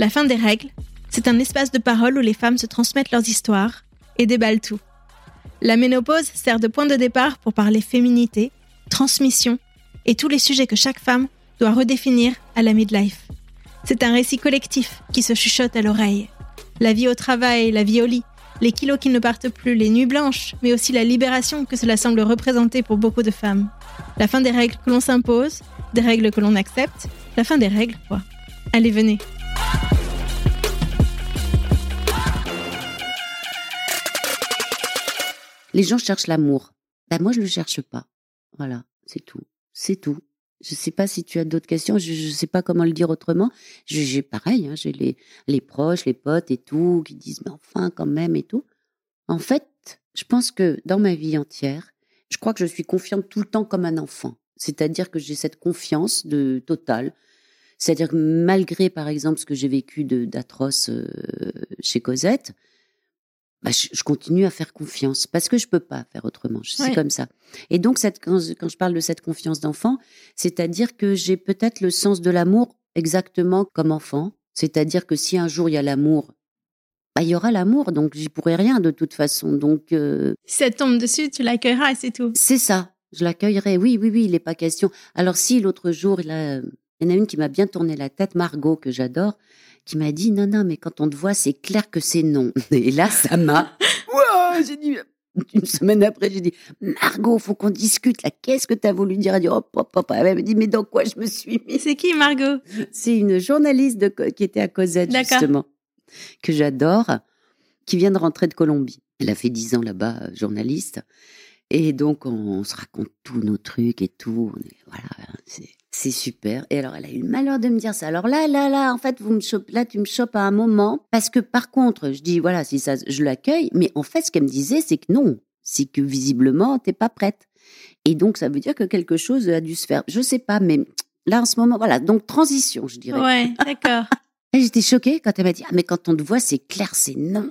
La fin des règles, c'est un espace de parole où les femmes se transmettent leurs histoires et déballent tout. La ménopause sert de point de départ pour parler féminité, transmission et tous les sujets que chaque femme doit redéfinir à la midlife. C'est un récit collectif qui se chuchote à l'oreille. La vie au travail, la vie au lit, les kilos qui ne partent plus, les nuits blanches, mais aussi la libération que cela semble représenter pour beaucoup de femmes. La fin des règles que l'on s'impose, des règles que l'on accepte, la fin des règles, quoi. Allez, venez. Les gens cherchent l'amour. Ben moi, je le cherche pas. Voilà, c'est tout. C'est tout. Je sais pas si tu as d'autres questions. Je, ne sais pas comment le dire autrement. J'ai pareil. Hein, J'ai les, les proches, les potes et tout qui disent mais enfin quand même et tout. En fait, je pense que dans ma vie entière, je crois que je suis confiante tout le temps comme un enfant. C'est-à-dire que j'ai cette confiance de totale. C'est-à-dire que malgré, par exemple, ce que j'ai vécu d'atroce euh, chez Cosette, bah, je, continue à faire confiance parce que je peux pas faire autrement. Je suis comme ça. Et donc, cette, quand, je parle de cette confiance d'enfant, c'est-à-dire que j'ai peut-être le sens de l'amour exactement comme enfant. C'est-à-dire que si un jour il y a l'amour, bah, il y aura l'amour, donc j'y pourrai rien de toute façon. Donc, euh, si ça tombe dessus, tu l'accueilleras et c'est tout. C'est ça. Je l'accueillerai. Oui, oui, oui, il n'est pas question. Alors, si l'autre jour, il, il y en a une qui m'a bien tourné la tête, Margot, que j'adore qui m'a dit non, non, mais quand on te voit, c'est clair que c'est non. Et là, ça m'a. j'ai dit. Une semaine après, j'ai dit Margot, faut qu'on discute là. Qu'est-ce que tu as voulu dire? Elle dit oh, papa. Elle m'a dit mais dans quoi je me suis mis? C'est qui Margot? C'est une journaliste de, qui était à Cosette justement, que j'adore, qui vient de rentrer de Colombie. Elle a fait dix ans là-bas, euh, journaliste. Et donc, on, se raconte tous nos trucs et tout. voilà, c'est c'est super. Et alors, elle a eu le malheur de me dire ça. Alors là, là, là, en fait, vous me chopez, là, tu me chopes à un moment. Parce que par contre, je dis, voilà, si ça, je l'accueille. Mais en fait, ce qu'elle me disait, c'est que non. C'est que visiblement, t'es pas prête. Et donc, ça veut dire que quelque chose a dû se faire. Je sais pas, mais là, en ce moment, voilà. Donc, transition, je dirais. Ouais, d'accord. J'étais choquée quand elle m'a dit, ah, mais quand on te voit, c'est clair, c'est non.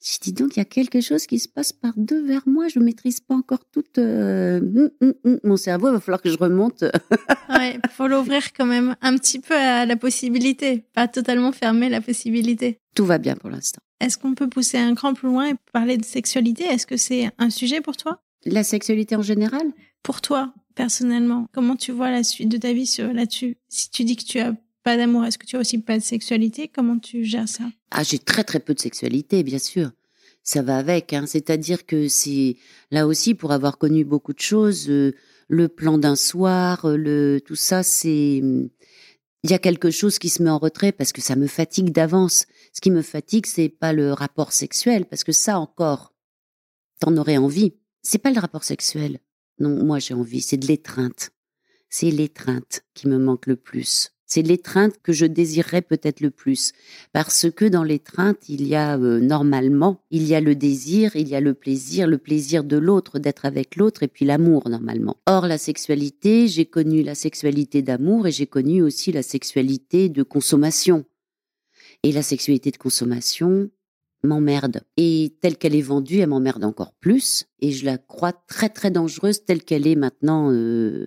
Je dis donc, il y a quelque chose qui se passe par deux vers moi. Je ne maîtrise pas encore tout euh, hum, hum, hum, mon cerveau. Il va falloir que je remonte. ouais, faut l'ouvrir quand même un petit peu à la possibilité, pas totalement fermer la possibilité. Tout va bien pour l'instant. Est-ce qu'on peut pousser un cran plus loin et parler de sexualité? Est-ce que c'est un sujet pour toi? La sexualité en général? Pour toi, personnellement, comment tu vois la suite de ta vie là-dessus? Si tu dis que tu as pas d'amour, est-ce que tu as aussi pas de sexualité? Comment tu gères ça? Ah, j'ai très très peu de sexualité, bien sûr. Ça va avec, hein. c'est-à-dire que c'est là aussi pour avoir connu beaucoup de choses, euh, le plan d'un soir, euh, le tout ça, c'est il y a quelque chose qui se met en retrait parce que ça me fatigue d'avance. Ce qui me fatigue, c'est pas le rapport sexuel parce que ça encore, t'en aurais envie. C'est pas le rapport sexuel. Non, moi j'ai envie, c'est de l'étreinte. C'est l'étreinte qui me manque le plus C'est l'étreinte que je désirerais peut-être le plus. Parce que dans l'étreinte, il y a euh, normalement, il y a le désir, il y a le plaisir, le plaisir de l'autre, d'être avec l'autre, et puis l'amour normalement. Or, la sexualité, j'ai connu la sexualité d'amour et j'ai connu aussi la sexualité de consommation. Et la sexualité de consommation m'emmerde. Et telle qu'elle est vendue, elle m'emmerde encore plus. Et je la crois très très dangereuse telle qu'elle est maintenant euh,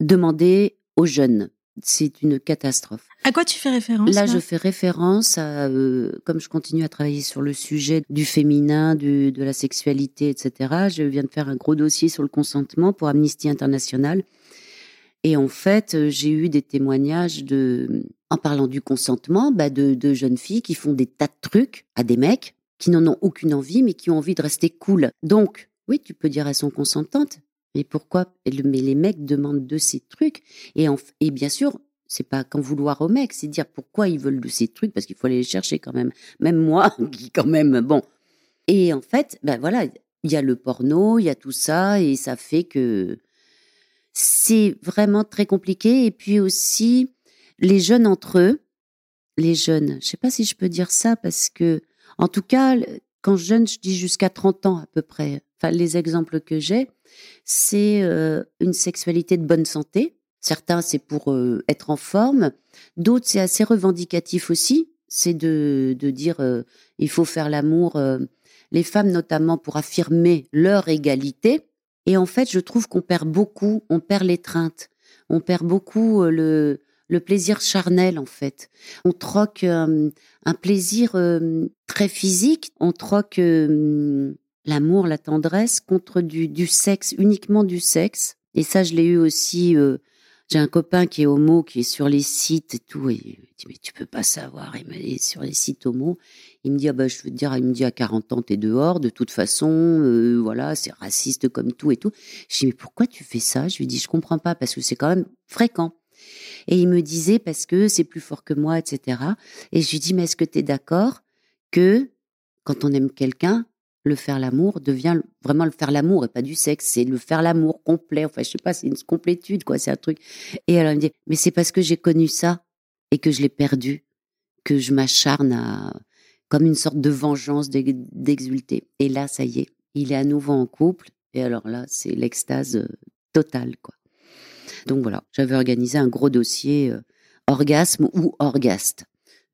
demandée aux jeunes c'est une catastrophe. À quoi tu fais référence Là, je fais référence à, euh, comme je continue à travailler sur le sujet du féminin, du, de la sexualité, etc. Je viens de faire un gros dossier sur le consentement pour Amnesty International. Et en fait, euh, j'ai eu des témoignages de, en parlant du consentement, bah de, de jeunes filles qui font des tas de trucs à des mecs qui n'en ont aucune envie, mais qui ont envie de rester cool. Donc, oui, tu peux dire elles sont consentantes, mais pourquoi Mais les mecs demandent de ces trucs. Et, et bien sûr, c'est pas qu'en vouloir aux mecs, c'est dire pourquoi ils veulent de ces trucs, parce qu'il faut aller les chercher quand même. Même moi, qui quand même, bon. Et en fait, ben voilà, il y a le porno, il y a tout ça, et ça fait que c'est vraiment très compliqué. Et puis aussi, les jeunes entre eux, les jeunes, je sais pas si je peux dire ça, parce que, en tout cas, quand jeune, je dis jusqu'à 30 ans à peu près, enfin les exemples que j'ai, c'est euh, une sexualité de bonne santé. Certains, c'est pour euh, être en forme. D'autres, c'est assez revendicatif aussi. C'est de, de dire euh, il faut faire l'amour, les femmes notamment, pour affirmer leur égalité. Et en fait, je trouve qu'on perd beaucoup, on perd l'étreinte, on perd beaucoup le, le plaisir charnel en fait. On troque un plaisir très physique, on troque l'amour, la tendresse contre du, sexe, uniquement du sexe. Et ça, je l'ai eu aussi. Euh, j'ai un copain qui est homo, qui est sur les sites et tout. Et il me dit, mais tu peux pas savoir. Il est sur les sites homo. Il me dit, ah bah, je veux te dire, il me dit, à 40 ans, t'es dehors. De toute façon, euh, voilà, c'est raciste comme tout et tout. Je dis, mais pourquoi tu fais ça? Je lui dis, je comprends pas parce que c'est quand même fréquent. Et il me disait, parce que c'est plus fort que moi, etc. Et je lui dis, mais est-ce que tu es d'accord que quand on aime quelqu'un, le faire l'amour devient vraiment le faire l'amour et pas du sexe, c'est le faire l'amour complet. Enfin, je sais pas, c'est une complétude, quoi, c'est un truc. Et elle me dit, mais c'est parce que j'ai connu ça et que je l'ai perdu que je m'acharne à, comme une sorte de vengeance d'exulter. Et là, ça y est, il est à nouveau en couple. Et alors là, c'est l'extase euh, totale, quoi. Donc voilà, j'avais organisé un gros dossier euh, orgasme ou orgaste.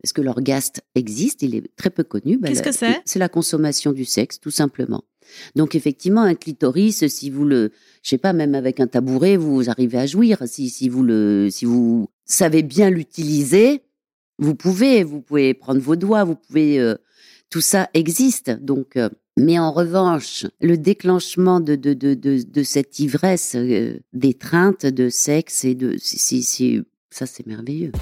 Est-ce que l'orgaste existe? Il est très peu connu. Bah, Qu'est-ce que c'est? C'est la consommation du sexe, tout simplement. Donc effectivement, un clitoris, si vous le, je sais pas, même avec un tabouret, vous arrivez à jouir. Si, si vous le, si vous savez bien l'utiliser, vous pouvez, vous pouvez prendre vos doigts, vous pouvez, euh, tout ça existe. Donc, euh, mais en revanche, le déclenchement de de de de, de cette ivresse euh, d'étreinte, de sexe et de, c'est, c'est, ça c'est merveilleux.